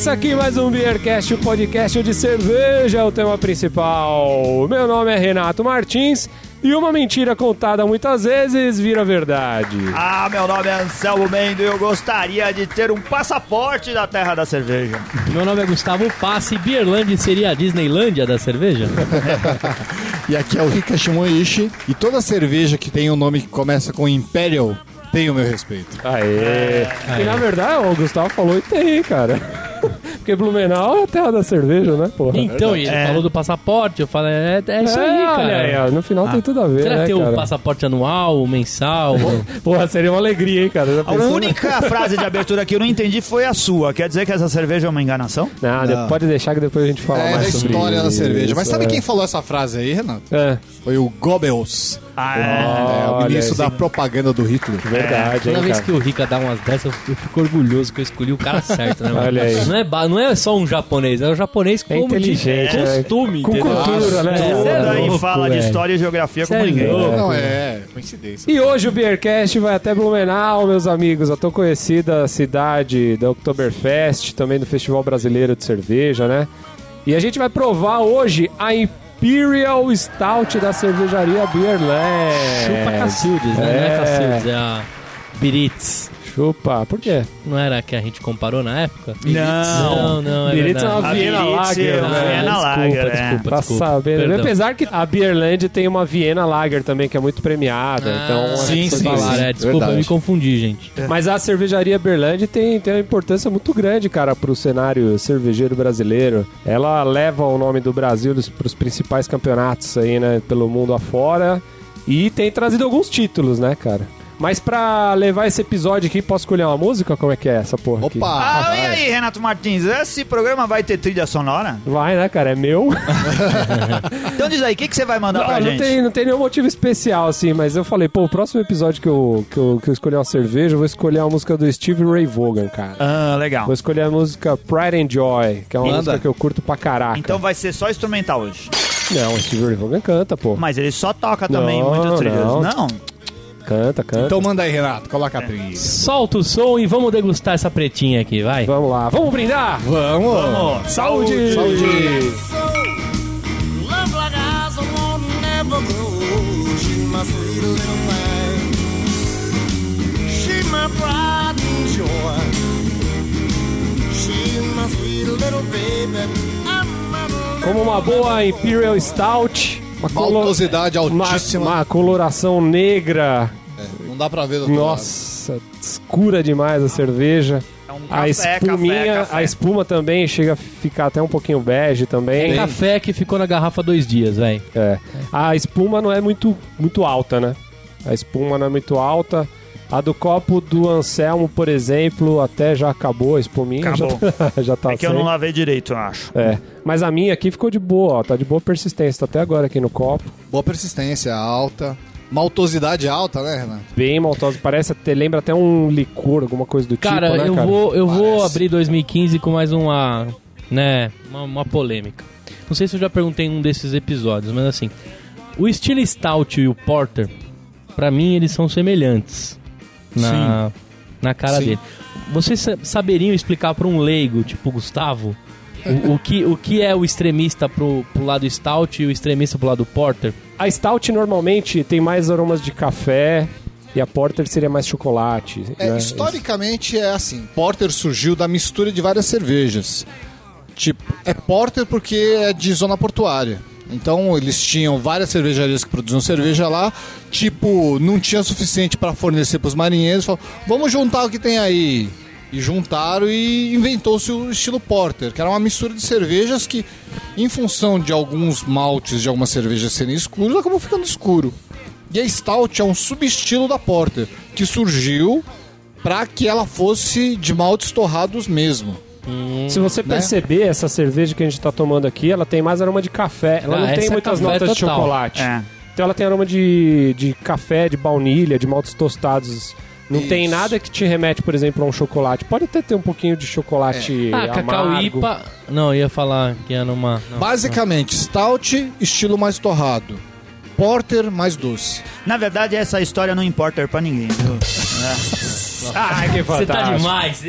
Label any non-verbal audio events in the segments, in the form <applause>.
Começa aqui mais um Beercast, o podcast de cerveja, é o tema principal. Meu nome é Renato Martins e uma mentira contada muitas vezes vira verdade. Ah, meu nome é Anselmo Mendo e eu gostaria de ter um passaporte da terra da cerveja. Meu nome é Gustavo Passe e Beerland seria a Disneylândia da cerveja? <laughs> E aqui é o Rika Shimoishi. E toda cerveja que tem um nome que começa com Imperial tem o meu respeito. Aê! E na verdade, o Gustavo falou e tem, cara. Porque Blumenau é a terra da cerveja, né, porra? Então, e ele É. falou do passaporte, eu falei, é, é isso É, aí, olha cara. aí, ó, no final tem tudo a ver, Será né, que tem cara? um passaporte anual, mensal? <laughs> Porra, seria uma alegria, hein, cara? Já A pensou? única frase de abertura que eu não entendi foi a sua. Quer dizer que essa cerveja é uma enganação? Não, de- pode deixar que depois a gente fala é mais da sobre história da cerveja. Mas sabe é. quem falou essa frase aí, Renato? É, Foi o Goebbels, Ah, é. é, o Olha, ministro da propaganda do Hitler. verdade, Toda hein, vez cara? que o Rica dá umas dessas, eu fico orgulhoso que eu escolhi o cara certo, né? mano? Olha aí. Não é, ba- não é só um japonês, é um japonês É como inteligente, de é. costume, Com entendeu? cultura, né? Cê é Daí louco, fala de velho. história e geografia como Cê é ninguém. louco. Não, é coincidência. E hoje o Beercast vai até Blumenau, meus amigos, a tão conhecida cidade da Oktoberfest, também do Festival Brasileiro de Cerveja, né? E a gente vai provar hoje a Imperial Stout da cervejaria Beerland. Chupa Cacildes, né? Não é Cacildes, é a Biritz. Chupa, por quê? Não era a que a gente comparou na época? Não. Não, não, é Biritz é uma A Viena Biritz Lager, é uma né? Viena desculpa, Lager, é. desculpa, Tá desculpa. sabendo. Perdão. Apesar que a Beerland tem uma Viena Lager também, que é muito premiada. Ah, então, acho sim, sim. Falar, é, desculpa, verdade. eu me confundi, gente. Mas a cervejaria Berlândia tem, tem uma importância muito grande, cara, pro cenário cervejeiro brasileiro. Ela leva o nome do Brasil para os principais campeonatos aí, né, pelo mundo afora. E tem trazido alguns títulos, né, cara? Mas pra levar esse episódio aqui, posso escolher uma música? Como é que é essa porra aqui? Opa! Ah, e aí, Renato Martins, esse programa vai ter trilha sonora? Vai, né, cara? É meu. <laughs> Então diz aí, o que, que você vai mandar pra não, não gente? tem, não tem nenhum motivo especial, assim, mas eu falei, pô, o próximo episódio que eu, que eu, que eu escolher uma cerveja, eu vou escolher a música do Steve Ray Vaughan, cara. Ah, legal. Vou escolher a música Pride and Joy, que é uma Manda. música que eu curto pra caraca. Então vai ser só instrumental hoje. Não, o Steve Ray Vaughan canta, pô. Mas ele só toca também Não, muitas trilhas. não. Não. Canta, canta. Então manda aí, Renato, coloca a trilha. Solta o som e vamos degustar essa pretinha aqui, vai. Vamos lá, vamos brindar? Vamos! Vamos. Saúde! Saúde! Como uma boa Imperial Stout. Uma colo- Maltosidade uma, altíssima. uma coloração negra. É, não dá pra ver do outro Nossa, escura demais a cerveja. É um A café, espuminha, café, café. a espuma também chega a ficar até um pouquinho bege também. É café que ficou na garrafa dois dias, velho. É. A espuma não é muito, muito alta, né? A espuma não é muito alta. A do copo do Anselmo, por exemplo, até já acabou a espuminha. Acabou. Já, <laughs> já tá É que eu sem. não lavei direito, eu acho. É. Mas a minha aqui ficou de boa, ó. Tá de boa persistência. Tá até agora aqui no copo. Boa persistência, alta. Maltosidade alta, né, Renato? Bem maltosa. Parece até, lembra até um licor, alguma coisa do Cara, tipo, né, eu cara? vou, eu vou Parece. abrir 2015 com mais uma, né, uma, uma polêmica. Não sei se eu já perguntei em um desses episódios, mas assim, o estilo Stout e o Porter, pra mim eles são semelhantes na, na cara Sim. dele. Vocês sa- saberiam explicar pra um leigo, tipo o Gustavo, o, o que, o que é o extremista pro, pro lado Stout e o extremista pro lado Porter? A Stout normalmente tem mais aromas de café e a Porter seria mais chocolate. É, né? historicamente é assim. Porter surgiu da mistura de várias cervejas. Tipo, é Porter porque é de zona portuária. Então eles tinham várias cervejarias que produziam cerveja lá. Tipo, não tinha suficiente para fornecer para os marinheiros. Falaram, vamos juntar o que tem aí. E juntaram e inventou-se o estilo Porter, que era uma mistura de cervejas que, em função de alguns maltes de algumas cervejas serem escuros, acabou ficando escuro. E a Stout é um subestilo da Porter, que surgiu para que ela fosse de maltes torrados mesmo. Se você né? perceber, essa cerveja que a gente tá tomando aqui, ela tem mais aroma de café. Ela Ah, não tem é muitas café notas de total. chocolate. É. Então ela tem aroma de, de café, de baunilha, de maltes tostados. Não tem Isso. nada que te remete, por exemplo, a um chocolate. Pode até ter um pouquinho de chocolate Ah, Cacau amargo. IPA. Não, ia falar que era numa. não. Basicamente, Stout, estilo mais torrado. Porter, mais doce. Na verdade, essa história não importa pra ninguém. viu? <laughs> É. Ai, que Você tá demais.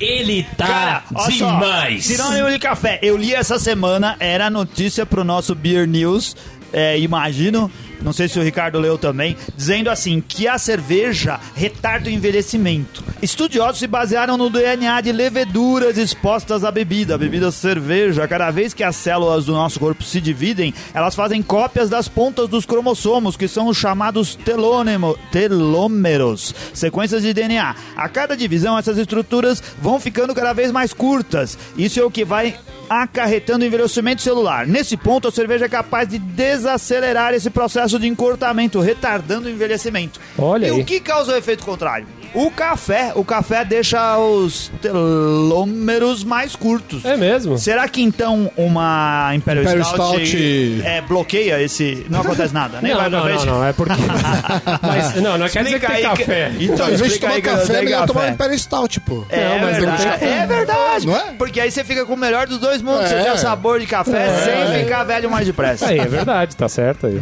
Ele tá Cara, olha só, demais. sinônimo de café. Eu li essa semana, era a notícia pro nosso Beer News, é, imagino, não sei se o Ricardo leu também, dizendo assim, que a cerveja retarda o envelhecimento. Estudiosos se basearam no DNA de leveduras expostas à bebida, a bebida cerveja. Cada vez que as células do nosso corpo se dividem, elas fazem cópias das pontas dos cromossomos, que são os chamados telônemo- telômeros, sequências de DNA. A cada divisão, essas estruturas vão ficando cada vez mais curtas. Isso é o que vai acarretando o envelhecimento celular. Nesse ponto, a cerveja é capaz de desacelerar esse processo de encurtamento, retardando o envelhecimento. Olha e aí. o que causa o efeito contrário? O café. O café deixa os telômeros mais curtos. É mesmo? Será que então uma Imperial, Imperial Stout, Stout- é, bloqueia esse. Não acontece nada, nem Não, vai pra não, não, não, é porque... <laughs> Mas, não, não quer dizer que tem Explica café. Então, Então, em vez de explica tomar aí que café, não é melhor tomar um. Imperial Stout, pô. É, Não, mas não verdade, tem é verdade. Não é? Porque aí você fica com o melhor dos dois mundos. Você É. tem o sabor de café É. sem ficar velho mais depressa. Aí, é verdade, tá certo aí.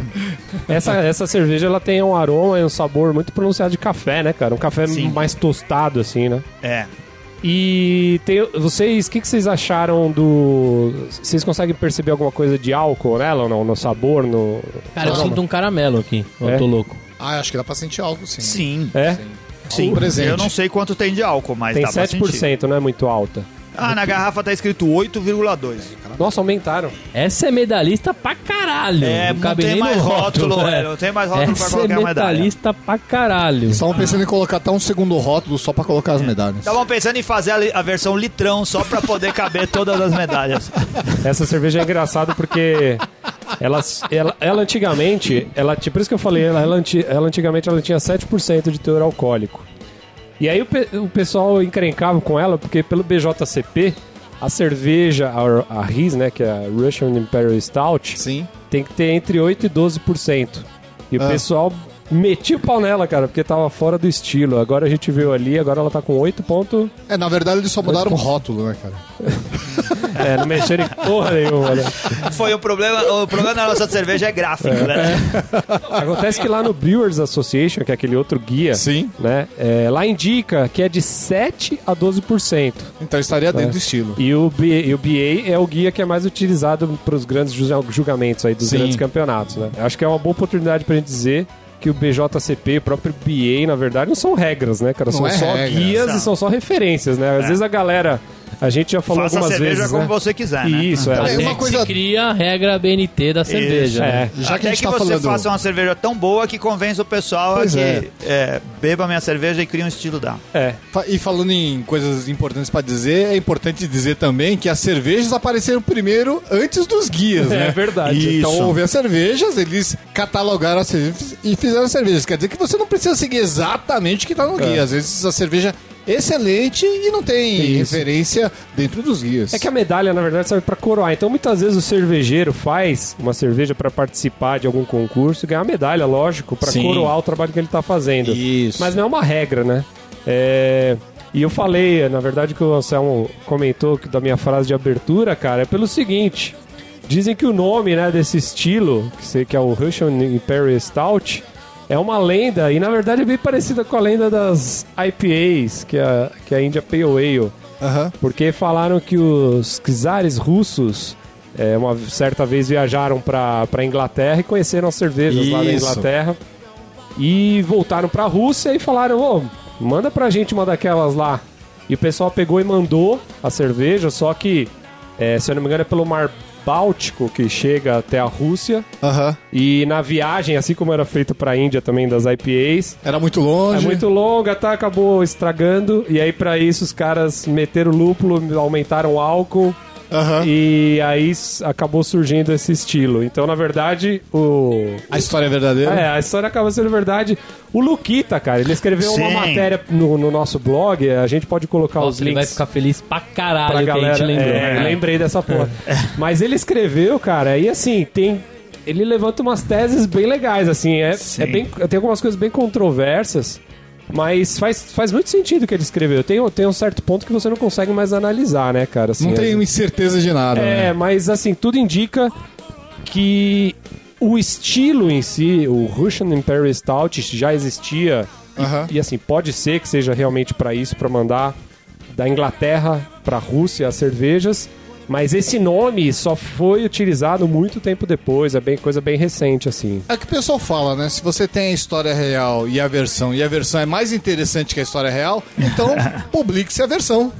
Essa, essa cerveja, ela tem um aroma e um sabor muito pronunciado de café, né, cara? Um café Sim. Mais tostado, assim, né? É. E tem, vocês, o que, que vocês acharam do... Vocês conseguem perceber alguma coisa de álcool nela ou não? No sabor, no... Cara, eu aroma? sinto um caramelo aqui. Eu É? tô louco. Ah, acho que dá pra sentir algo sim. Sim. É? Sim. presente. Eu não sei quanto tem de álcool, mas Tem dá pra sentir. 7%, não é muito alta. Ah, na garrafa tá escrito 8,2. Nossa, aumentaram. Essa é medalhista pra caralho. É, não cabe tem mais no rótulo, é. é, não tem mais rótulo pra Essa é colocar a medalha. medalhista pra caralho. Estavam pensando em colocar até um segundo rótulo só pra colocar as medalhas. Estavam pensando em fazer a, a versão litrão só pra poder caber todas as medalhas. <laughs> Essa cerveja é engraçada porque ela, ela, ela antigamente, ela, tinha- por isso que eu falei, ela, ela, ela antigamente ela tinha 7% de teor alcoólico. E aí o, pe- o pessoal encrencava com ela porque pelo BJCP, a cerveja, a, a RIS, né, que é a Russian Imperial Stout, Sim. tem que ter entre 8 e 12%. E o Ah. pessoal metia o pau nela, cara, porque tava fora do estilo. Agora a gente viu ali, agora ela tá com 8 pontos. É, na verdade eles só mudaram o rótulo, né, cara? É, não mexeram em porra nenhuma, né? Foi o problema, o problema da nossa cerveja é gráfico, né? Acontece que lá no Brewers Association, que é aquele outro guia, Sim. né? é, lá indica que é de 7 a 12%. Então estaria dentro do estilo. E o, B, e o BA é o guia que é mais utilizado para os grandes ju- julgamentos aí dos Sim. grandes campeonatos, né? Eu Acho que é uma boa oportunidade pra gente dizer que o BJCP, o próprio BA, na verdade, não são regras, né, cara? Não São é só regra. guias Não. e são só referências, né? Às vezes a galera, a gente já falou Faça a algumas cerveja vezes, como né? você quiser, né? Isso, Então, é. é Até uma que coisa- se cria a regra BNT da cerveja. É. né? Já que Até a que, gente tá você falando- faça uma cerveja tão boa que convença o pessoal a Pois que é. é, beba minha cerveja e cria um estilo dela. É. E falando em coisas importantes pra dizer, é importante dizer também que as cervejas apareceram primeiro antes dos guias, É né? verdade. Então Isso. houve as cervejas, eles catalogaram as cervejas e fizeram as cervejas. Quer dizer que você não precisa seguir exatamente o que tá no guia. Às vezes a cerveja é excelente e não tem Isso. referência dentro dos guias. É que a medalha, na verdade, serve pra coroar. Então, muitas vezes o cervejeiro faz uma cerveja pra participar de algum concurso e ganhar medalha, lógico, pra Sim. coroar o trabalho que ele tá fazendo. Isso. Mas não é uma regra, né? É, E eu falei, na verdade, que o Anselmo comentou que da minha frase de abertura, cara, é pelo seguinte. Dizem que o nome né, desse estilo, que se- que é o Russian Imperial Stout, é uma lenda, e na verdade é bem parecida com a lenda das IPAs, que é, a- que é a India Pale Ale. Porque falaram que os czares russos é, uma certa vez viajaram para pra Inglaterra e conheceram as cervejas lá da Isso. Inglaterra. E voltaram pra Rússia e falaram: Ô, manda pra gente uma daquelas lá. E o pessoal pegou e mandou a cerveja, só que, é, se eu não me engano, é pelo Mar Báltico que chega até a Rússia. Aham. E na viagem, assim como era feito pra Índia também das IPAs, Era muito é longe. muito longa, tá? Acabou estragando. E aí, pra isso, os caras meteram lúpulo, aumentaram o álcool. Aham. E aí acabou surgindo esse estilo. Então, na verdade, o. A história é verdadeira? É, a história acaba sendo verdade. O Luquita, cara, ele escreveu uma Sim. matéria no, no nosso blog. A gente pode colocar os Nossa, ele vai links ficar feliz pra caralho pra que a galera. gente lembrou. É, né? lembrei dessa porra. Mas ele escreveu, cara, e assim, tem. Ele levanta umas teses bem legais, assim. É, é bem, tem algumas coisas bem controversas. Mas faz, faz muito sentido o que ele escreveu. Tem, tem um certo ponto que você não consegue mais analisar, né, cara? Assim, Não tenho certeza de nada. é, né? mas assim, tudo indica que o estilo em si, o Russian Imperial Stout já existia Aham. E assim, pode ser que seja realmente para isso, para mandar da Inglaterra para a Rússia as cervejas, mas esse nome só foi utilizado muito tempo depois, é bem coisa bem recente assim. É que o pessoal fala, né? Se você tem a história real e a versão, e a versão é mais interessante que a história real, então <laughs> publique-se a versão.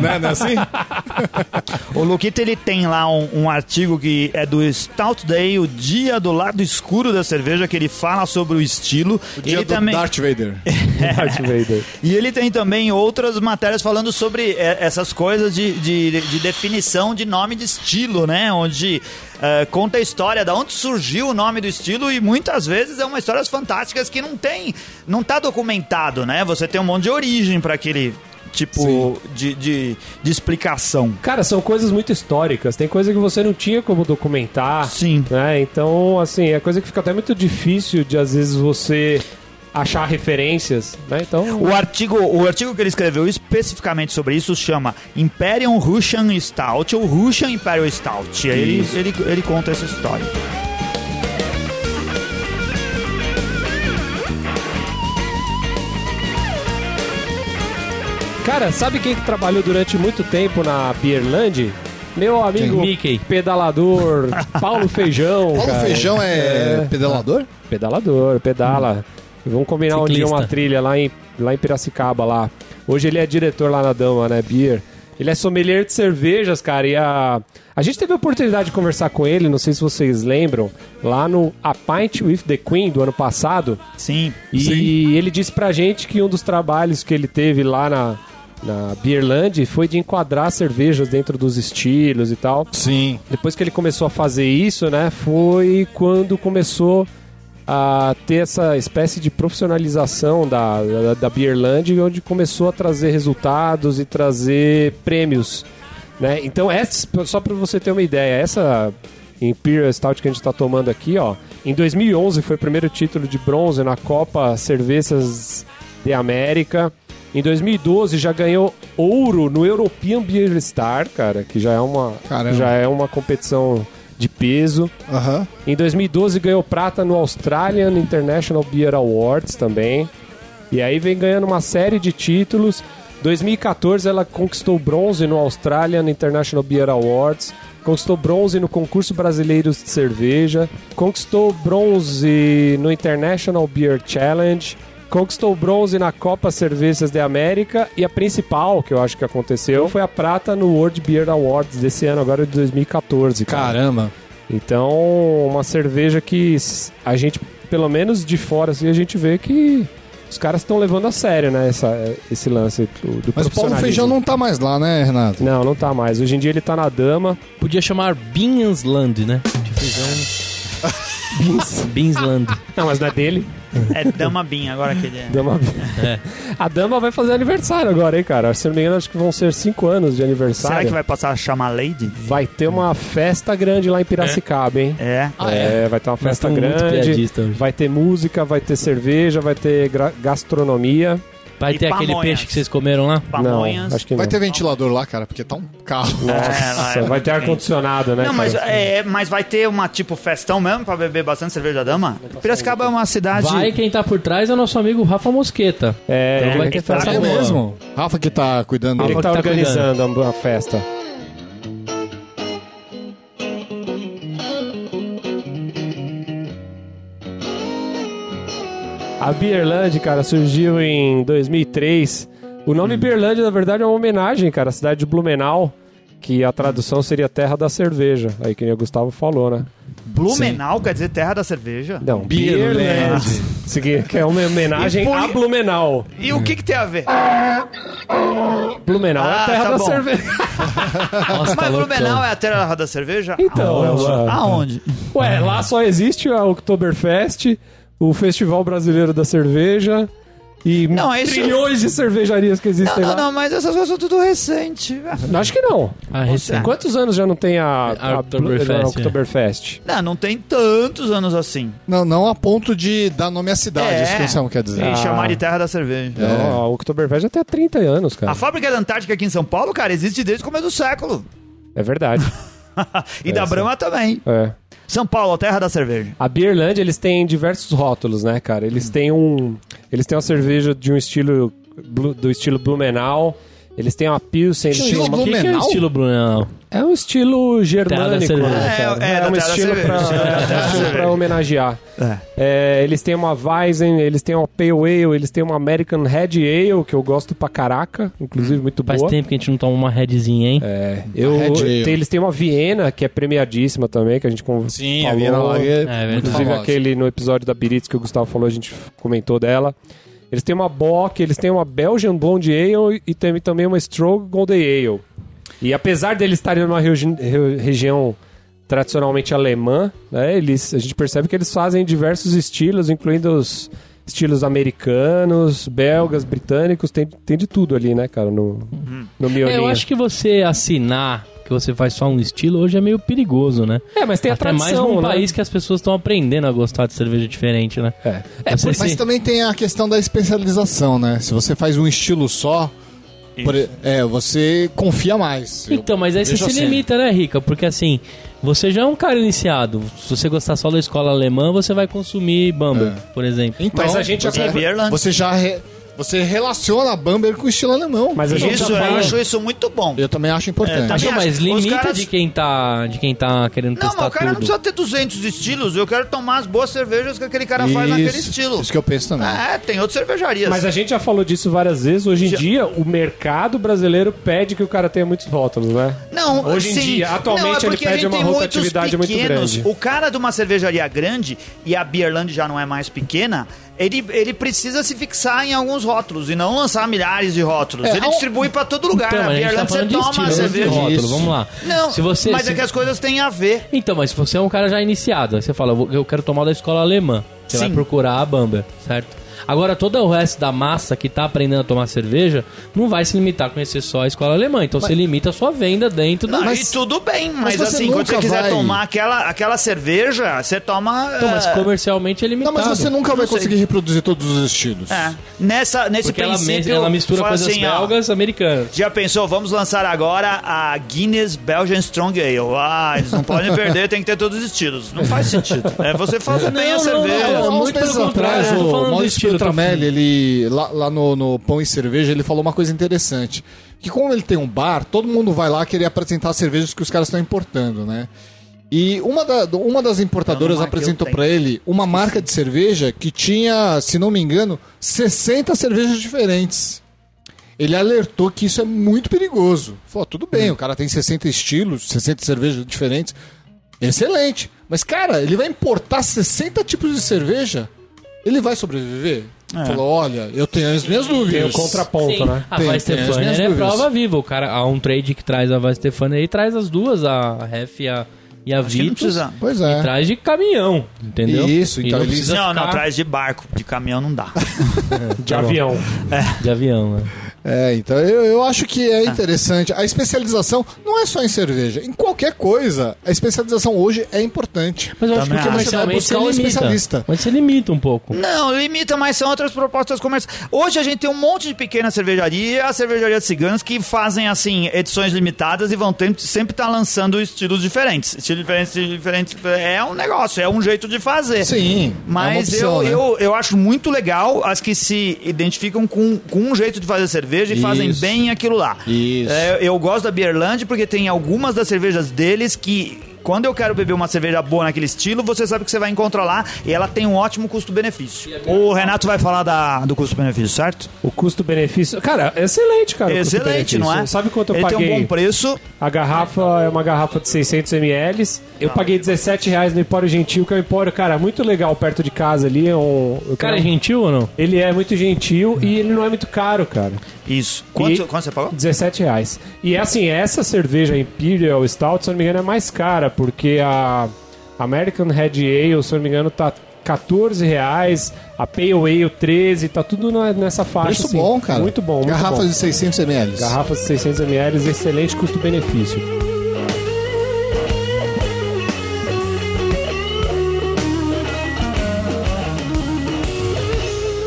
né? Não é assim? <laughs> O Luquita ele tem lá um, um artigo que é do Stout Day, o dia do lado escuro da cerveja, que ele fala sobre o estilo. O dia ele do Darth Vader. <laughs> Darth Vader. E ele tem também outras matérias falando sobre é, essas coisas de, de, de definição de nome de estilo, né? Onde é, conta a história de onde surgiu o nome do estilo e muitas vezes é uma histórias fantásticas que não tem, não tá documentado, né? Você tem um monte de origem para aquele tipo de, de, de explicação. Cara, são coisas muito históricas, tem coisa que você não tinha como documentar. Sim. Né? Então, assim, é coisa que fica até muito difícil de às vezes você achar referências, né? Então, O artigo, o artigo que ele escreveu especificamente sobre isso chama Imperium Russian Stout ou Russian Imperial Stout. Aí ele, ele, ele conta essa história. cara, sabe quem que trabalhou durante muito tempo na Beerland? Meu amigo? Mickey. pedalador <laughs> Paulo Feijão. Paulo cara. Feijão é, pedalador? Pedalador, pedala. Vamos combinar um dia Ciclista. uma trilha lá em, lá em Piracicaba lá. Hoje ele é diretor lá na Dama, né? Beer. Ele é sommelier de cervejas, cara, e a... A gente teve a oportunidade de conversar com ele, não sei se vocês lembram, lá no A Pint with the Queen do ano passado. Sim. E ele disse pra gente que um dos trabalhos que ele teve lá na, na Beerland foi de enquadrar cervejas dentro dos estilos e tal. Sim. Depois que ele começou a fazer isso, né, foi quando começou a ter essa espécie de profissionalização da, da, da Beerland, onde começou a trazer resultados e trazer prêmios, né? Então, essa, só para você ter uma ideia, essa Imperial Stout que a gente está tomando aqui, ó, em 2011 foi o primeiro título de bronze na Copa Cervejas de América. Em 2012 já ganhou ouro no European Beer Star, cara, que já é uma, Caramba. já é uma competição de peso. Aham. Em 2012 ganhou prata no Australian International Beer Awards também. E aí vem ganhando uma série de títulos. 2014 ela conquistou bronze no Australian International Beer Awards. Conquistou bronze no concurso brasileiro de cerveja. Conquistou bronze no International Beer Challenge. Conquistou bronze na Copa Cervejas de América. E a principal, que eu acho que aconteceu, foi a prata no World Beer Awards desse ano, agora de 2014. cara. Caramba. Então, uma cerveja que a gente, pelo menos de fora, assim, a gente vê que os caras estão levando a sério, né? Essa, esse lance do, do Mas o Paulo. Feijão não tá mais lá, né, Renato? Não, não tá mais. Hoje em dia ele tá na dama. Podia chamar Binsland, né? De feijão. <laughs> Binsland. Não, mas não é dele. É Dama Bean agora que ele é. Dama... É. A dama vai fazer aniversário agora, hein, cara? Se não me engano, acho que vão ser cinco anos de aniversário. Será que vai passar a chamar Lady? Vai ter uma festa grande lá em Piracicaba, hein? É. é, vai ter uma festa grande. Vai ter música, vai ter cerveja, vai ter gastronomia. Vai E ter aquele pamonhas. peixe que vocês comeram lá? Pamonhas. Não, acho que Vai não. ter ventilador lá, cara, porque tá um carro. Nossa, É, lá é vai ter ar-condicionado, né? Não, mas, é, mas vai ter uma tipo festão mesmo pra beber bastante cerveja da dama? Piracicaba é uma cidade. Vai, quem tá por trás é o nosso amigo Rafa Mosqueta. É, Então ele vai ter ter festa É mesmo? Rafa que tá cuidando Ele que tá que tá organizando a a festa. A Beerland, cara, surgiu em 2003. O Hum. nome Beerland, na verdade, é uma homenagem, cara, à cidade de Blumenau, que a tradução seria Terra da Cerveja. Aí que o Gustavo falou, né? Blumenau quer dizer terra da cerveja? Não, Beerland. Beerland. Segui- que é uma homenagem por- a Blumenau. E o que que tem a ver? Blumenau é Ah, a terra tá da bom. cerveja. <laughs> Nossa, tá Mas loucão. Blumenau é a terra da cerveja? Então, é uma- Aonde? Ué, lá só existe a Oktoberfest, o Festival Brasileiro da Cerveja e Não, é isso- trilhões de cervejarias que Não, existem não, lá. não, mas essas coisas são tudo recente. Acho que não. Ah, recente. Quantos anos já não tem a, A a, Oktoberfest, é. Não, não tem tantos anos assim. Não, não a ponto de dar nome à cidade, É. isso que o quer dizer. E Ah. chamar de terra da cerveja. Não, a Oktoberfest até há 30 anos, cara. A fábrica da Antártica aqui em São Paulo, cara, existe desde o começo do século. É verdade. <laughs> e da Essa. Brahma também. É. São Paulo, terra da cerveja. A Beerland, eles têm diversos rótulos, né, cara? Eles têm um. Eles têm uma cerveja de um estilo. do estilo Blumenau. Eles têm uma Pilsen, eles têm Estilo uma. O que, que é o estilo Blumenau? É um estilo germânico, cerveja. né, cara? É, é, da um estilo pra, É, é, um estilo pra homenagear. É. É, eles têm uma Weizen, eles têm uma Pale Ale, eles têm uma American Red Ale, que eu gosto pra caraca, inclusive muito Faz boa. tempo que a gente não toma uma redzinha, hein? É, eu, tem- eles têm uma Viena, que é premiadíssima também, que a gente Sim, falou. a Viena Lager. É verdade. Inclusive famosa. aquele no episódio da Biritz que o Gustavo falou, a gente comentou dela. Eles têm uma Bock, eles têm uma Belgian Blonde Ale e tem também uma Stroke Golden Ale. E apesar deles estarem numa regi- re- região tradicionalmente alemã, né, eles, a gente percebe que eles fazem diversos estilos, incluindo os estilos americanos, belgas, britânicos, tem, tem de tudo ali, né, cara, no, no É, miolinho. eu acho que você assinar que você faz só um estilo hoje é meio perigoso, né? É, mas tem a Até mais tradição, num né? país que as pessoas estão aprendendo a gostar de cerveja diferente, né? É. É, você Mas se- também tem a questão da especialização, né? Se você faz um estilo só, por é, você confia mais. Então, mas aí você se assim. limita, né, Rica? Porque assim, você já é um cara iniciado. Se você gostar só da escola alemã, você vai consumir Bamber, É. por exemplo. Então, Mas a gente já você, Beerland. você já re- você relaciona a Bamber com o estilo alemão. Mas a gente Isso, já eu acho isso muito bom. eu também acho importante. É, também Não, mas acho. Os limita caras- de quem tá de quem tá querendo Não, testar mas o cara não tudo. precisa ter 200 estilos. Eu quero tomar as boas cervejas que aquele cara faz naquele Isso, estilo. Isso que eu penso também. É, tem outras cervejarias. Mas a gente já falou disso várias vezes. Hoje em Já- dia, o mercado brasileiro pede que o cara tenha muitos rótulos, né? Não, Hoje em sim. dia, atualmente, Não, é ele porque a pede gente uma rotatividade muito grande. O cara de uma cervejaria grande, e a Beerland já não é mais pequena, ele, ele precisa se fixar em alguns rótulos e não lançar milhares de rótulos. É, ele ao- distribui pra todo lugar. Então, a gente tá você toma estilo, de cerveja. rótulo. Vamos lá. Não, se você, mas se- é que as coisas têm a ver. Então, mas se você é um cara já iniciado, aí você fala, eu quero tomar da escola alemã. Você vai Sim. procurar a Bamber, certo? Agora, todo o resto da massa que tá aprendendo a tomar cerveja não vai se limitar a conhecer só a escola alemã. Então, você limita a sua venda dentro da... Não, Mas- e tudo bem, mas, você assim, quando você quiser vai- tomar aquela, aquela cerveja, você toma. Então, mas é, comercialmente é Não, limitado. mas você nunca vai Não conseguir reproduzir todos os estilos. É. Nessa, nesse Porque ela, princípio. ela mistura fala coisas assim, ó, belgas americanas. Já pensou, vamos lançar agora a Guinness Belgian Strong Ale. Ah, eles não podem <laughs> perder, tem que ter todos os estilos. Não faz sentido. É você fazer bem a não, cerveja. não, muito pelo contrário, atrás, tô o falando tô Beltramelli, ele, lá, lá no, no Pão e Cerveja, ele falou uma coisa interessante. Que como ele tem um bar, todo mundo vai lá querer apresentar as cervejas que os caras estão importando, né? E uma, da- uma das importadoras eu apresentou pra ele uma marca de cerveja que tinha, se não me engano, 60 cervejas diferentes. Ele alertou que isso é muito perigoso. Falou, tudo bem, o cara tem 60 estilos, 60 cervejas diferentes. Excelente. Mas, cara, ele vai importar 60 tipos de cerveja? Ele vai sobreviver? É. Falou, olha, eu tenho as minhas dúvidas. Tem o contraponto, Sim. né? A Vai Stefania é dúvidas. prova viva. O cara, há um trade que traz a Vai Stefania e traz as duas, a Ref e a, e a Acho que não Vitus. precisa. Pois é. Traz de caminhão, entendeu? Isso, E então não eles- precisa Não, não, ficar traz de barco. De caminhão não dá. <laughs> De avião. <laughs> de avião, né? É, então eu, eu acho que é interessante. A especialização não é só em cerveja. Em qualquer coisa, a especialização hoje é importante. Mas eu acho que Também Você vai buscar um limita. especialista. Mas você limita um pouco. Não, limita, mas são outras propostas comerciais. Hoje a gente tem um monte de pequenas cervejarias, as cervejarias ciganas, que fazem, assim, edições limitadas e vão ter- sempre estar lançando estilos diferentes. Estilos diferentes, estilos diferentes. É um negócio, é um jeito de fazer. Sim. é uma Mas opção, eu, né? eu, eu acho muito legal as que se identificam com, com um jeito de fazer cerveja e fazem Isso. bem aquilo lá. Isso. É, eu gosto da Beerland porque tem algumas das cervejas deles que. Quando eu quero beber uma cerveja boa naquele estilo, você sabe que você vai encontrar lá e ela tem um ótimo custo-benefício. O Renato vai falar da, do custo-benefício, certo? O custo-benefício. Cara, é excelente, cara. Excelente, não é? Sabe quanto eu Ele paguei? tem um bom preço. A garrafa é uma garrafa de 600 ml. Eu paguei 17 reais no Empório Gentil, que é um empório, cara, muito legal perto de casa ali. É um, O cara é gentil ou não? Ele é muito gentil e ele não é muito caro, cara. Isso. Quanto, E- quanto você pagou? 17 reais. E é assim, essa cerveja Imperial Stout, se eu não me engano, é mais cara, porque a American Red Ale, se eu não me engano, tá 14 reais, a Pale Ale 13, tá tudo na- nessa faixa. Preço assim. bom, cara. Muito bom, muito Garrafas bom. de 600 ml. Garrafas de 600 ml, excelente custo-benefício.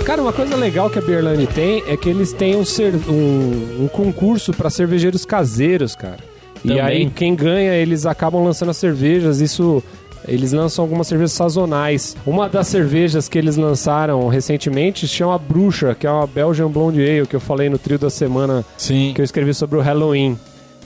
Cara, uma coisa legal que a Beerland tem é que eles têm um, cer- um- um concurso para cervejeiros caseiros, cara. E Também. aí quem ganha, eles acabam lançando as cervejas. Isso eles lançam algumas cervejas sazonais. Uma das cervejas que eles lançaram recentemente se chama Bruxa, que é uma Belgian Blonde Ale, que eu falei no trio da semana Sim. que eu escrevi sobre o Halloween.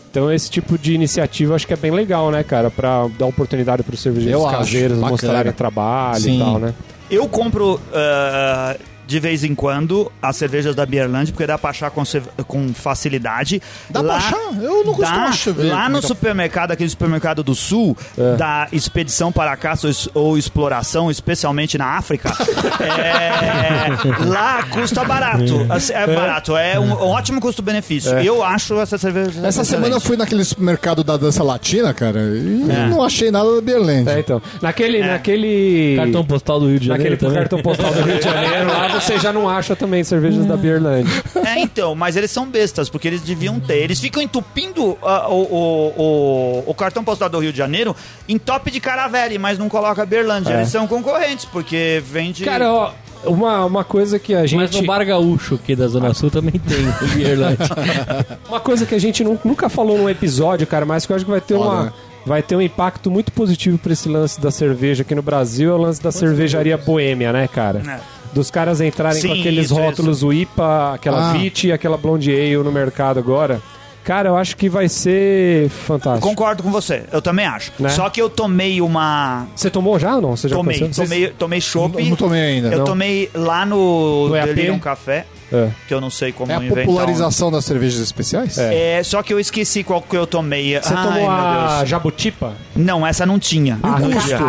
Então esse tipo de iniciativa acho que é bem legal, né, cara? Pra dar oportunidade para os cervejeiros Eu caseiros mostrarem trabalho Sim. e tal, né? Eu compro ah, de vez em quando as cervejas da Beerland, porque dá pra achar com, com facilidade. Dá pra achar? Eu não costumo achar Lá no supermercado, aquele supermercado do sul, É. da Expedição para Caça ou Exploração, especialmente na África, <laughs> é, lá custa barato. Assim, É barato, é um, um ótimo custo-benefício. Eu acho essa cerveja. Essa excelente. semana eu fui naquele supermercado da dança latina, cara, e É. não achei nada da Beerland. É, então. Naquele. É. naquele... Cartão postal do Rio de Janeiro Naquele também. cartão postal do Rio de Janeiro, lá você já não acha também cervejas da Beerland. É, então, mas eles são bestas, porque eles deviam ter. Eles ficam entupindo ah, o, o, o, o cartão postal do Rio de Janeiro em top de Caravelle, mas não coloca Berlândia. É. Eles são concorrentes, porque vende. Cara, ó, uma, uma coisa que a gente. Mas no Bar Gaúcho, aqui da Zona Sul, também tem o Beerland. <laughs> Uma coisa que a gente nu- nunca falou num episódio, cara, mas que eu acho que vai ter Foda, uma. né? Vai ter um impacto muito positivo pra esse lance da cerveja aqui no Brasil, é o lance da cervejaria boêmia, né, cara? É. Dos caras entrarem com Sim, aqueles isso, rótulos o IPA, aquela Ah. VIT e aquela Blonde Ale no mercado agora. Cara, eu acho que vai ser fantástico. Concordo com você, eu também acho. Né? Só que eu tomei uma. Você tomou já ou não? Você já Tomei, conheceu? tomei, tomei chopp. Não, não tomei ainda. Eu não. tomei lá no No? Delirium Café, É. que eu não sei como É a popularização das cervejas especiais? É. É, só que eu esqueci qual que eu tomei. Você Ai, tomou meu a Deus. Jabutipa? Não, essa não tinha. A,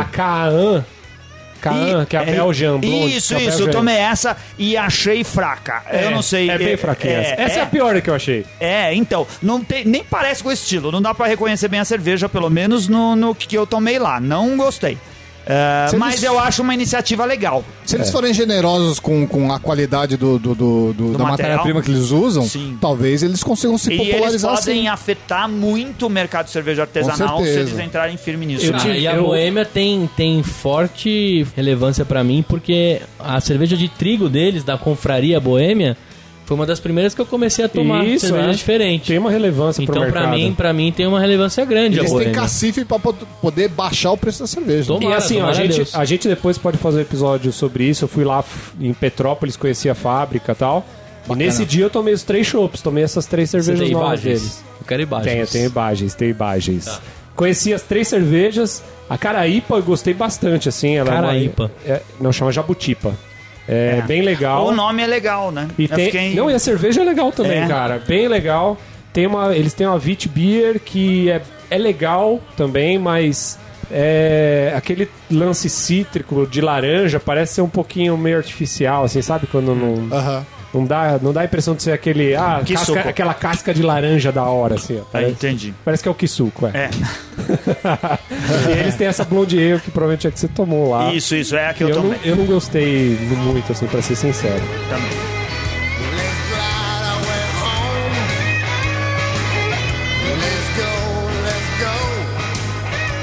a Kaan. Kaan, E- que é a é- Belgian Blonde. Isso, é isso. Eu Belgian- tomei essa e achei fraca. eu não sei. É bem fraquinha essa. Essa é, a pior que eu achei. É, então, não tem, nem parece com o estilo. Não dá pra reconhecer bem a cerveja, pelo menos no, no que eu tomei lá. Não gostei. É, Se mas eles- eu acho uma iniciativa legal. Se eles forem generosos com, com a qualidade do, do, do- do- da material? matéria-prima que eles usam, Sim. talvez eles consigam se e eles popularizar podem assim. afetar muito o mercado de cerveja artesanal se eles entrarem firme nisso. Eu Ah, e a eu- Boêmia tem, tem forte relevância pra mim, porque a cerveja de trigo deles, da confraria Boêmia, foi uma das primeiras que eu comecei a tomar Isso, cerveja é. diferente. Tem uma relevância pro Então, pra mercado. mim, pra mim, tem uma relevância grande Eles têm cacife pra pod- poder baixar o preço da cerveja. Toma. E Tomara, assim, ó, a, tomara a gente, Deus. a gente depois pode fazer um episódio sobre isso. Eu fui lá em Petrópolis, conheci a fábrica e tal. E nesse dia eu tomei os três chopps, tomei essas três Você cervejas tem novas imagens? deles. Eu quero imagens. Tenho, tenho imagens, tenho imagens. Tá. Conheci as três cervejas. A Caraípa eu gostei bastante, assim. Ela é uma- Caraípa. é- não, chama Jabutipa. É, É. bem legal. O nome é legal, né? E tem... fiquei- Não, e a cerveja é legal também, É. cara. Bem legal. Tem uma... Eles têm uma Vit Beer que é, é legal também, mas é aquele lance cítrico de laranja parece ser um pouquinho meio artificial, assim, sabe? Quando não, Aham. Não, dá, não dá a impressão de ser aquele. Ah, casca- aquela casca de laranja da hora, assim. Ó, parece, entendi. parece que é o Kisuko, é. É, <laughs> e eles têm essa blonde ale que provavelmente é que você tomou lá. isso, isso. É a que eu, eu, não, tomei. eu não gostei muito, assim, pra ser sincero. também.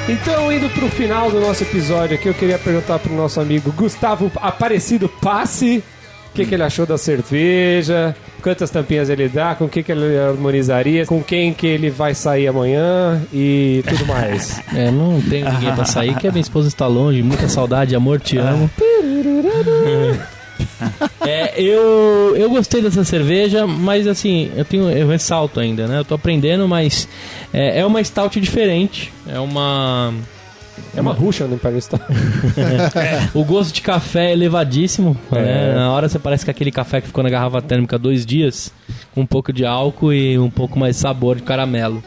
Então, indo pro final do nosso episódio aqui, eu queria perguntar pro nosso amigo Gustavo Aparecido Passe o que, que ele achou da cerveja, quantas tampinhas ele dá, com o que, que ele harmonizaria, com quem que ele vai sair amanhã e tudo mais. <laughs> É, não tenho ninguém pra sair, que a minha esposa está longe, muita saudade, amor, te amo. É, eu, eu gostei dessa cerveja, mas assim, eu tenho eu ressalto ainda, né? Eu tô aprendendo, mas é, é uma stout diferente. É uma. É uma ruxa no Imperial <laughs> Stout. O gosto de café é elevadíssimo. Né? Na hora você parece que aquele café que ficou na garrafa térmica dois dias, com um pouco de álcool e um pouco mais sabor de caramelo.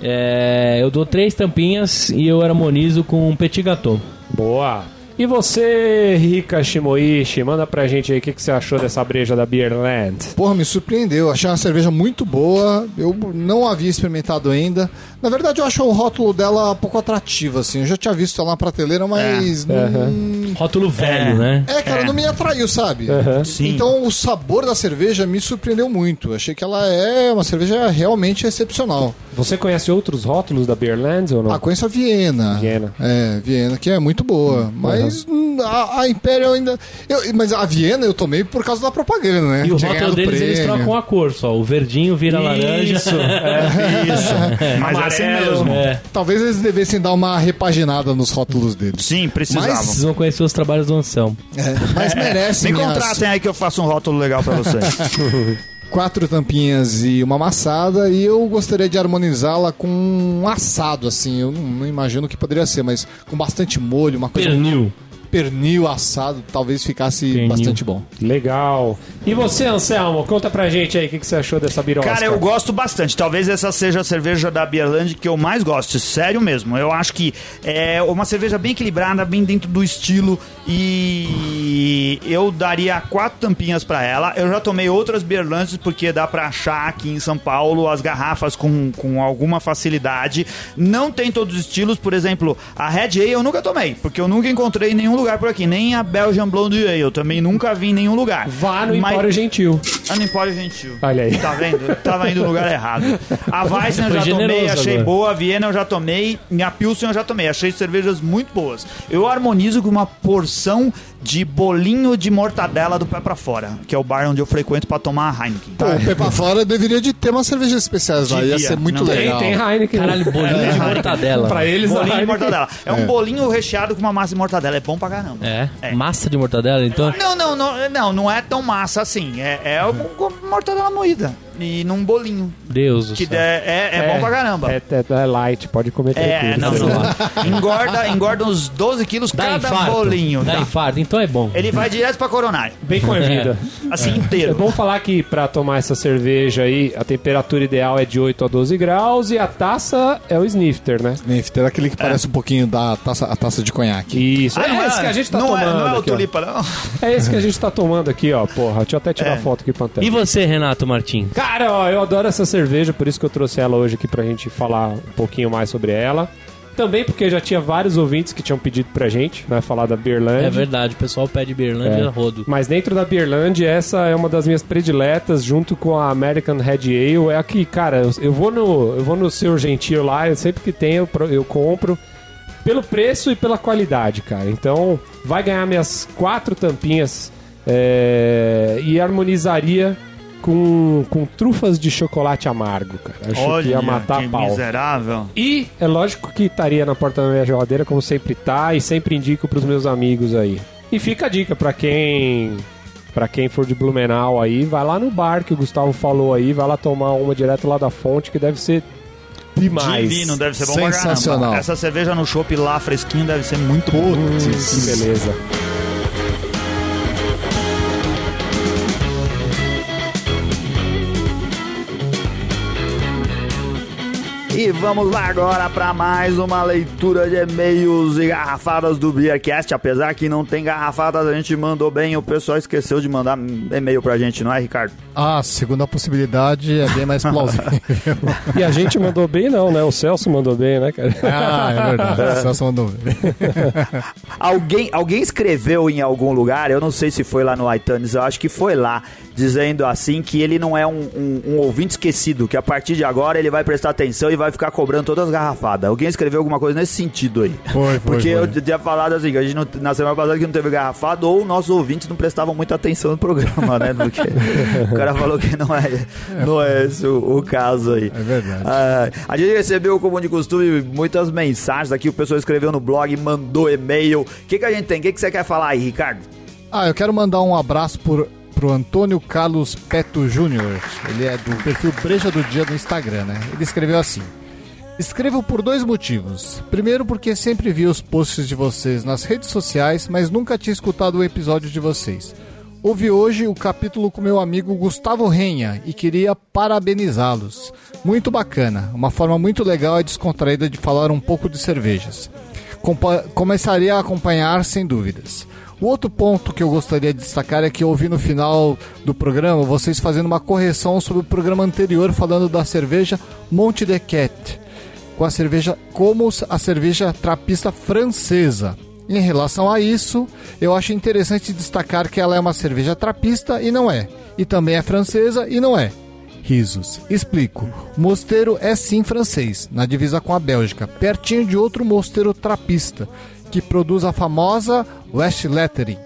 É, eu dou três tampinhas e eu harmonizo com um petit gâteau. Boa! E você, Rika Shimoishi, manda pra gente aí o que, que você achou dessa breja da Beerland. Porra, me surpreendeu. Achei uma cerveja muito boa. Eu não havia experimentado ainda. Na verdade, eu acho o rótulo dela pouco atrativo, assim. Eu já tinha visto ela na prateleira, mas. É. Rótulo velho, É. né? É, cara, não me atraiu, sabe? Aham. Sim. Então, o sabor da cerveja me surpreendeu muito. Achei que ela é uma cerveja realmente excepcional. Você conhece outros rótulos da Beerlands ou não? Ah, conheço a Viena. Viena. É, Viena, que é muito boa. Mas hum, a, a Imperial ainda. eu- mas a Viena eu tomei por causa da propaganda, né? E o rótulo deles, eles prêmio. trocam a cor só. O verdinho vira laranja. <laughs> Isso, é. <laughs> Isso. Mas é assim mesmo. É. Talvez eles devessem dar uma repaginada nos rótulos deles. Sim, precisavam. Vocês vão conhecer os trabalhos do Anselmo. É, mas merece Me minhas contratem aí que eu faço um rótulo legal pra vocês. <laughs> quatro tampinhas e uma amassada e eu gostaria de harmonizá-la com um assado, assim. Eu não, não imagino o que poderia ser, mas com bastante molho, uma coisa Pernil. Pernil assado, talvez ficasse Pernil. bastante bom. Legal. E você, Anselmo, conta pra gente aí o que, que você achou dessa birosca. Cara, eu gosto bastante. Talvez essa seja a cerveja da Bierland que eu mais gosto. Sério mesmo. Eu acho que é uma cerveja bem equilibrada, bem dentro do estilo. E eu daria quatro tampinhas pra ela. Eu já tomei outras Bierlands porque dá pra achar aqui em São Paulo as garrafas com, com alguma facilidade. Não tem todos os estilos. Por exemplo, a Red Ale eu nunca tomei. Porque eu nunca encontrei em nenhum lugar por aqui. Nem a Belgian Blonde Ale. Eu também nunca vi em nenhum lugar. Vá no Mas- Empório Gentil. Ah, no Empório Gentil. Olha aí. Tá vendo? Tava indo no lugar errado. A Weizen eu já tomei, achei agora. boa. A Viena eu já tomei. E a Pilsen eu já tomei. Achei cervejas muito boas. Eu harmonizo com uma porção de bolinho de mortadela do pé pra fora, que é o bar onde eu frequento pra tomar a Heineken. Pô, o Pé pra Fora deveria de ter umas cervejas especiais lá, ia ser muito Não tem, legal. Tem, tem Heineken. Caralho, bolinho de mortadela. Pra eles, a Bolinho de mortadela. É um bolinho recheado com uma massa de mortadela. É bom pra caramba. É? É. Massa de mortadela, então. Não, não, não, não, não é tão massa assim. É, é um- com mortadela moída. E num bolinho. Deus do Que céu. é, é, é bom pra caramba. É, é- é light, pode comer É, tranquilo. não, Não, não. <laughs> engorda, engorda uns 12 quilos Dá cada infarto. bolinho. Dá tá? infarto, então é bom. Ele vai direto pra coronária. Bem com a vida. <laughs> Assim É inteiro. bom falar que pra tomar essa cerveja aí, a temperatura ideal é de 8 a 12 graus e a taça é o snifter, né? Snifter, aquele que parece um pouquinho da taça, a taça de conhaque. Isso, Ah, é não esse que a gente tá não tomando É, não é o aqui, ó. tulipa, não. É esse que a gente tá tomando aqui, ó, porra. Deixa eu até tirar É. foto aqui pra E você, Renato Martins? Cara, ó, eu adoro essa cerveja, por isso que eu trouxe ela hoje aqui pra gente falar um pouquinho mais sobre ela. Também porque já tinha vários ouvintes que tinham pedido pra gente, né, falar da Beerland. É verdade, o pessoal pede Berlândia É. rodo. Mas dentro da Beerland, essa é uma das minhas prediletas, junto com a American Red Ale. É aqui, cara, eu, vou no eu vou no seu gentil lá, eu sempre que pro- eu compro pelo preço e pela qualidade, cara. Então, vai ganhar minhas quatro tampinhas é, e harmonizaria com, com trufas de chocolate amargo, cara. Acho que ia matar que a pau. miserável. E é lógico que estaria na porta da minha geladeira, como sempre tá, e sempre indico pros meus amigos aí. E fica a dica pra quem para quem for de Blumenau aí, vai lá no bar que o Gustavo falou aí, vai lá tomar uma direto lá da fonte que deve ser demais. Divino, deve ser bom Sensacional. Essa cerveja no chopp lá fresquinho deve ser muito boa. Que beleza. Vamos lá agora para mais uma leitura de e-mails e garrafadas do Beercast. Apesar que não tem garrafadas, a gente mandou bem. O pessoal esqueceu de mandar e-mail pra gente, não é, Ricardo? Ah, segunda possibilidade é bem mais plausível. <laughs> E a gente mandou bem não, né? O Celso mandou bem, né, cara? ah, é verdade. O Celso mandou ver. <laughs> Alguém, alguém escreveu em algum lugar, eu não sei se foi lá no iTunes, eu acho que foi lá, dizendo assim que ele não é um, um- um ouvinte esquecido, que a partir de agora ele vai prestar atenção e vai ficar cobrando todas as garrafadas. Alguém escreveu alguma coisa nesse sentido aí. Foi, foi, Porque foi. eu tinha falado assim, que a gente não- na semana passada que não teve garrafada, ou nossos ouvintes não prestavam muita atenção no programa, né? Porque <laughs> o cara falou que não é, não é esse o, o caso aí. É verdade. Ah, a gente recebeu, como de costume, muitas mensagens aqui. O pessoal escreveu no blog, mandou e-mail. O que, que a gente tem? O que, que você quer falar aí, Ricardo? Ah, eu quero mandar um abraço por, pro Antônio Carlos Peto Júnior. Ele é do perfil Breja do Dia no Instagram, né? Ele escreveu assim. Escrevo por dois motivos. Primeiro, porque sempre vi os posts de vocês nas redes sociais, mas nunca tinha escutado o episódio de vocês. Ouvi hoje o capítulo com meu amigo Gustavo Renha e queria parabenizá-los. Muito bacana, uma forma muito legal e descontraída de falar um pouco de cervejas. Compa- começaria a acompanhar sem dúvidas. O outro ponto que eu gostaria de destacar é que eu ouvi no final do programa vocês fazendo uma correção sobre o programa anterior falando da cerveja Monte de Cat, com a cerveja como a cerveja trapista francesa. Em relação a isso, eu acho interessante destacar que ela é uma cerveja trapista e não é, e também é francesa e não é. Risos. Explico. Mosteiro é sim francês, na divisa com a Bélgica, pertinho de outro mosteiro trapista, que produz a famosa West Lettering.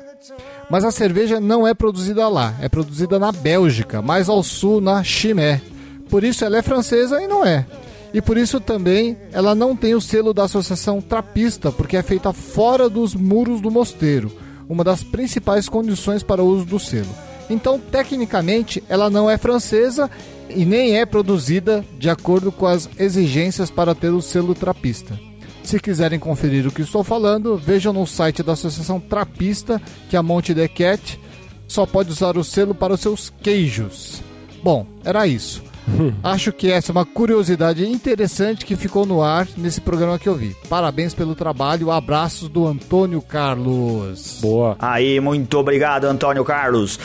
Mas a cerveja não é produzida lá, é produzida na Bélgica, mais ao sul, na Chimay. Por isso ela é francesa e não é. E por isso também ela não tem o selo da Associação Trapista, porque é feita fora dos muros do mosteiro, uma das principais condições para o uso do selo. Então, tecnicamente, ela não é francesa e nem é produzida de acordo com as exigências para ter o selo trapista. Se quiserem conferir o que estou falando, vejam no site da Associação Trapista que a Monte de Cat só pode usar o selo para os seus queijos. Bom, era isso. <laughs> Acho que essa é uma curiosidade interessante que ficou no ar nesse programa que eu vi. Parabéns pelo trabalho. Abraços do Antônio Carlos. Boa. Aí, muito obrigado, Antônio Carlos.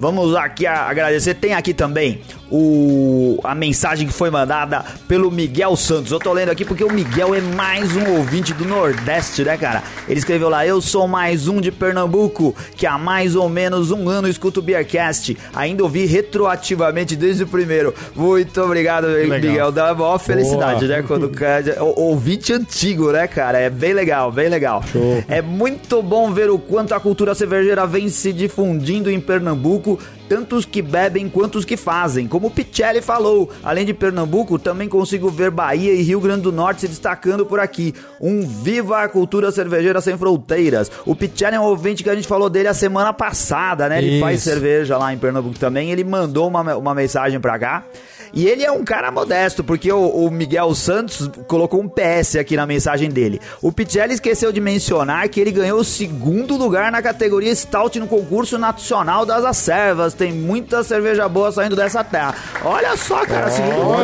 Vamos aqui agradecer. Tem aqui também o, a mensagem que foi mandada pelo Miguel Santos. Eu tô lendo aqui porque o Miguel é mais um ouvinte do Nordeste, né, cara? Ele escreveu lá: Eu sou mais um de Pernambuco, que há mais ou menos um ano escuto o Beercast. Ainda ouvi retroativamente desde o primeiro. Muito obrigado, Miguel. Dá uma maior felicidade, né? Quando <laughs> o Ouvinte antigo, né, cara? É bem legal, bem legal. É muito bom ver o quanto a cultura cervejeira vem se difundindo em Pernambuco, tanto os que bebem quanto os que fazem. Como o Pichelli falou, além de Pernambuco, também consigo ver Bahia e Rio Grande do Norte se destacando por aqui. Um viva a cultura cervejeira sem fronteiras. O Pichelli é um ouvinte que a gente falou dele a semana passada, né? Ele Isso. faz cerveja lá em Pernambuco também. Ele mandou uma, uma mensagem pra cá. E ele é um cara modesto, porque o, o Miguel Santos colocou um PS aqui na mensagem dele. O Pichelli esqueceu de mencionar que ele ganhou o segundo lugar na categoria Stout no concurso nacional das acervas. Tem muita cerveja boa saindo dessa terra. Olha só, cara, segundo lugar.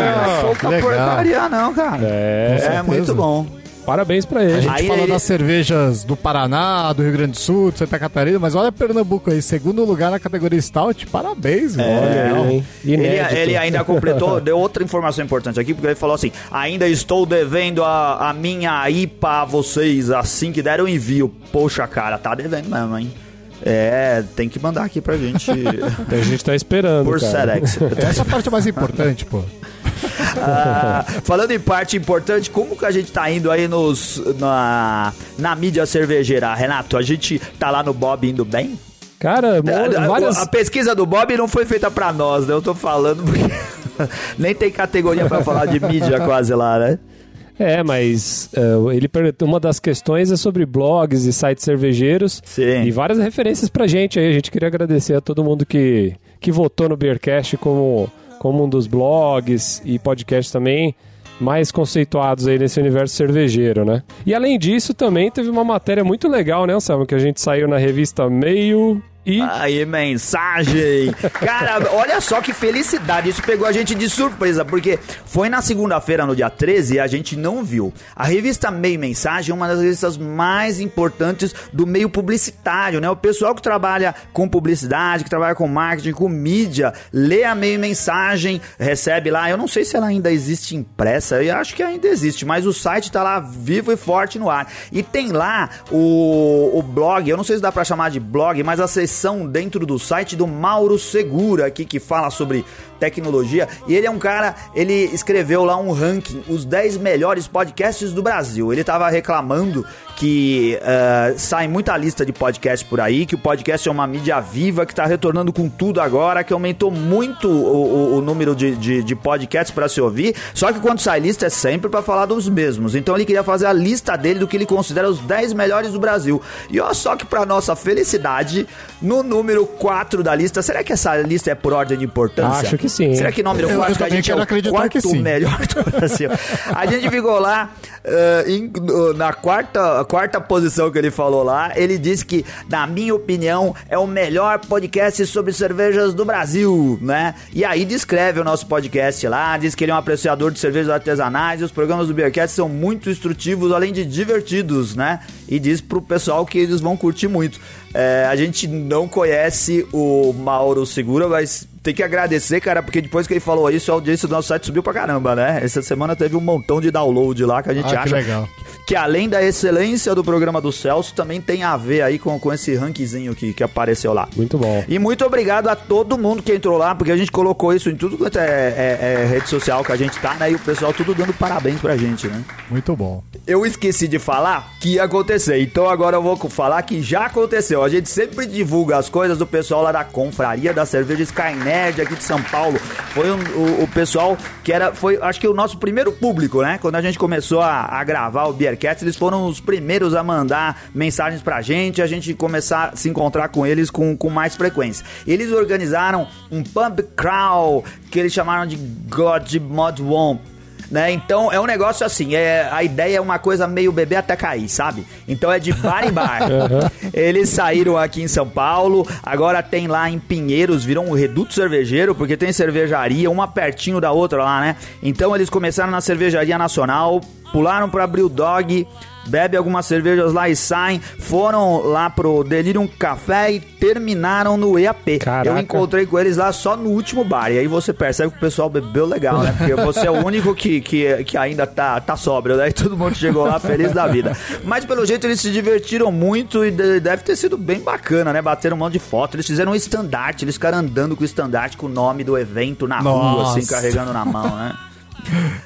Não é legal. porcaria, não, cara. É, É, muito bom. Parabéns pra A ele. gente Aí fala ele- das cervejas do Paraná, do Rio Grande do Sul, de Santa Catarina, mas olha Pernambuco aí, segundo lugar na categoria Stout, parabéns, olha. aí, hein? Ele, ele ainda completou, <laughs> deu outra informação importante aqui, porque ele falou assim: ainda estou devendo a, a minha IPA a vocês assim que deram envio. Poxa, cara, tá devendo mesmo, hein? É, tem que mandar aqui pra gente <laughs> A gente tá esperando, por cara. Sedex. Essa é a parte mais importante, pô. <laughs> Ah, falando em parte importante, como que a gente tá indo aí nos, na, na mídia cervejeira, Renato? A gente tá lá no Bob indo bem? Cara, mo- A- várias... A pesquisa do Bob não foi feita pra nós, né? Eu tô falando porque <laughs> nem tem categoria pra falar de mídia quase lá, né? É, mas é, ele uma das questões é sobre blogs e sites cervejeiros. Sim. E várias referências pra gente aí. A gente queria agradecer a todo mundo que, que votou no Beercast como, como um dos blogs e podcasts também mais conceituados aí nesse universo cervejeiro, né? E além disso, também teve uma matéria muito legal, né, Anselmo? Que a gente saiu na revista Meio e... Aí, mensagem! <laughs> Cara, olha só que felicidade. Isso pegou a gente de surpresa, porque foi na segunda-feira, no dia 13, e a gente não viu. A revista Meio Mensagem é uma das revistas mais importantes do meio publicitário, né? O pessoal que trabalha com publicidade, que trabalha com marketing, com mídia, lê a Meio Mensagem, recebe lá. Eu não sei se ela ainda existe impressa, eu acho que ainda existe, mas o site tá lá vivo e forte no ar. E tem lá o, o blog, eu não sei se dá pra chamar de blog, mas a dentro do site do Mauro Segura aqui que fala sobre tecnologia. E ele é um cara, ele escreveu lá um ranking, os 10 melhores podcasts do Brasil. Ele tava reclamando que eh, sai muita lista de podcasts por aí, que o podcast é uma mídia viva, que tá retornando com tudo agora, que aumentou muito o, o- o número de, de, de podcasts para se ouvir. Só que quando sai lista é sempre para falar dos mesmos. Então ele queria fazer a lista dele do que ele considera os 10 melhores do Brasil. E olha só que para nossa felicidade, no número 4 da lista, será que essa lista é por ordem de importância? Acho que sim. Será que número Eu- 4 eu que a gente é o quarto que sim. melhor do Brasil? A gente ficou lá eh, em- no- na quarta, quarta posição que ele falou lá. Ele disse que, na minha opinião, é o melhor podcast sobre cervejas do Brasil, né? E aí descreve o nosso podcast lá, diz que ele é um apreciador de cervejas artesanais e os programas do Beercast são muito instrutivos, além de divertidos, né? E diz pro pessoal que eles vão curtir muito. É, a gente não conhece o Mauro Segura, mas tem que agradecer, cara, porque depois que ele falou isso, a audiência do nosso site subiu pra caramba, né? Essa semana teve um montão de download lá que a gente Ah, que acha legal. Que além da excelência do programa do Celso, também tem a ver aí com, com esse rankzinho que, que apareceu lá. Muito bom. E muito obrigado a todo mundo que entrou lá, porque a gente colocou isso em tudo quanto é, é- é rede social que a gente tá, né? E o pessoal tudo dando parabéns pra gente, né? Muito bom. Eu esqueci de falar que ia acontecer, então agora eu vou falar que já aconteceu. A gente sempre divulga as coisas do pessoal lá da Confraria da Cerveja Sky Nerd aqui de São Paulo. Foi um- o, o pessoal que era, foi acho que o nosso primeiro público, né? Quando a gente começou a, a gravar o Beercast, eles foram os primeiros a mandar mensagens pra gente, a gente começar a se encontrar com eles com, com mais frequência. Eles organizaram um pub crawl que eles chamaram de God Mod Womp né? Então é um negócio assim, é, a ideia é uma coisa meio bebê até cair, sabe? Então é de bar em bar. <laughs> Eles saíram aqui em São Paulo, agora tem lá em Pinheiros, virou um reduto cervejeiro, porque tem cervejaria, uma pertinho da outra lá, né? Então eles começaram na cervejaria nacional, pularam pra Brew Dog, bebe algumas cervejas lá e saem, foram lá pro Delirium Café e terminaram no EAP. Caraca. Eu encontrei com eles lá só no último bar. E aí você percebe que o pessoal bebeu legal, né? Porque você é o único que, que, que ainda tá, tá sóbrio, né? E todo mundo chegou lá feliz da vida. Mas pelo jeito eles se divertiram muito e de- deve ter sido bem bacana, né? Bateram um monte de foto. Eles fizeram um estandarte, eles ficaram andando com o estandarte com o nome do evento na rua, Nossa. assim, carregando na mão, né?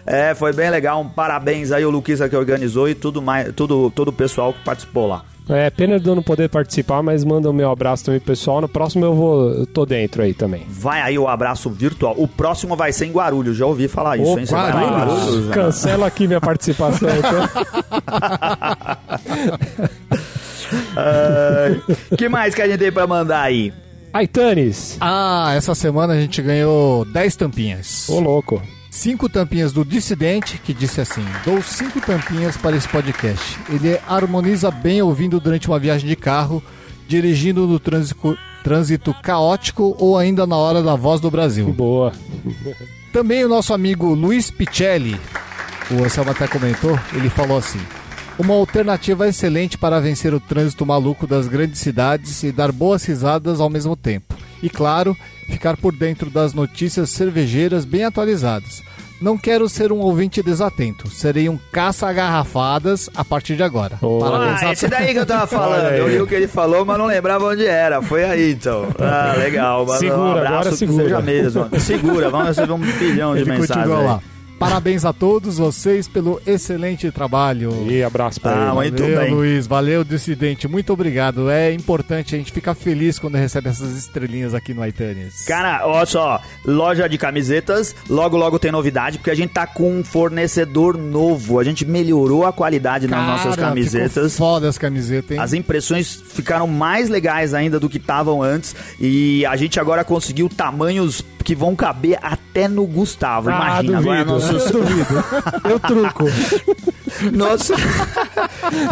É, foi bem legal. Um parabéns aí o Luquisa que organizou e tudo mais, tudo, todo o pessoal que participou lá. É pena de eu não poder participar, mas manda o meu abraço também, pessoal. No próximo eu vou. Eu tô dentro aí também. Vai aí o abraço virtual. O próximo vai ser em Guarulhos, já ouvi falar isso, hein? Você vai lá em Guarulhos? Guarulhos, né? Cancela aqui minha participação, então. Ai, <laughs> que mais que a gente tem pra mandar aí? Aitanes! Ah, essa semana a gente ganhou 10 tampinhas. Ô, louco. Cinco tampinhas do Dissidente, que disse assim: Dou cinco tampinhas para esse podcast. Ele harmoniza bem ouvindo durante uma viagem de carro, dirigindo no trânsito, trânsito caótico ou ainda na hora da voz do Brasil. Boa. Também o nosso amigo Luiz Picelli, o Anselmo até comentou, ele falou assim: Uma alternativa excelente para vencer o trânsito maluco das grandes cidades e dar boas risadas ao mesmo tempo. E claro, ficar por dentro das notícias cervejeiras bem atualizadas. Não quero ser um ouvinte desatento, serei um caça-garrafadas a partir de agora. Oh. Parabéns Ah, esse daí que eu tava falando. Eu vi o que ele falou, mas não lembrava onde era. Foi aí, então. Ah, legal. Mas Segura, um abraço agora que segura. seja mesmo. Segura, vamos receber um bilhão de mensagens. continua aí. lá. Parabéns a todos vocês pelo excelente trabalho. E abraço pra Ah, ele. muito valeu, bem. Luiz. Valeu, Dissidente. Muito obrigado. É importante, a gente fica feliz quando recebe essas estrelinhas aqui no iTunes. Cara, olha só, loja de camisetas, logo logo tem novidade, porque a gente tá com um fornecedor novo. A gente melhorou a qualidade nas nossas Cara, camisetas. ficou foda as camisetas, hein? As impressões ficaram mais legais ainda do que estavam antes. E a gente agora conseguiu tamanhos que vão caber até no Gustavo. Ah, Imagina, agora duvido. Nossos, Eu duvido. Eu truco. nossos,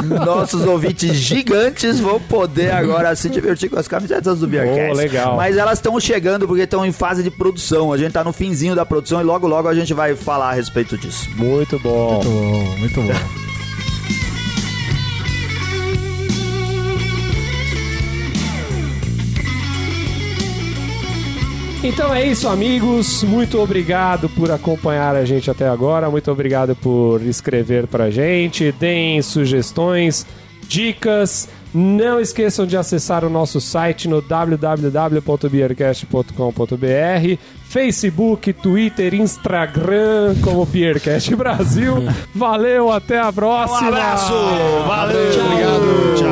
nossos ouvintes gigantes vão poder agora se divertir com as camisetas do Beercast. Oh, legal. Mas elas estão chegando porque estão em fase de produção. A gente tá no finzinho da produção e logo logo a gente vai falar a respeito disso. Muito bom. Muito bom, muito bom. Então é isso, amigos. Muito obrigado por acompanhar a gente até agora. Muito obrigado por escrever pra gente. Deem sugestões, dicas. Não esqueçam de acessar o nosso site no www.beercast.com.br, Facebook, Twitter, Instagram, como Beercast Brasil. <laughs> Valeu, até a próxima. Um abraço! Valeu! Obrigado. Tchau!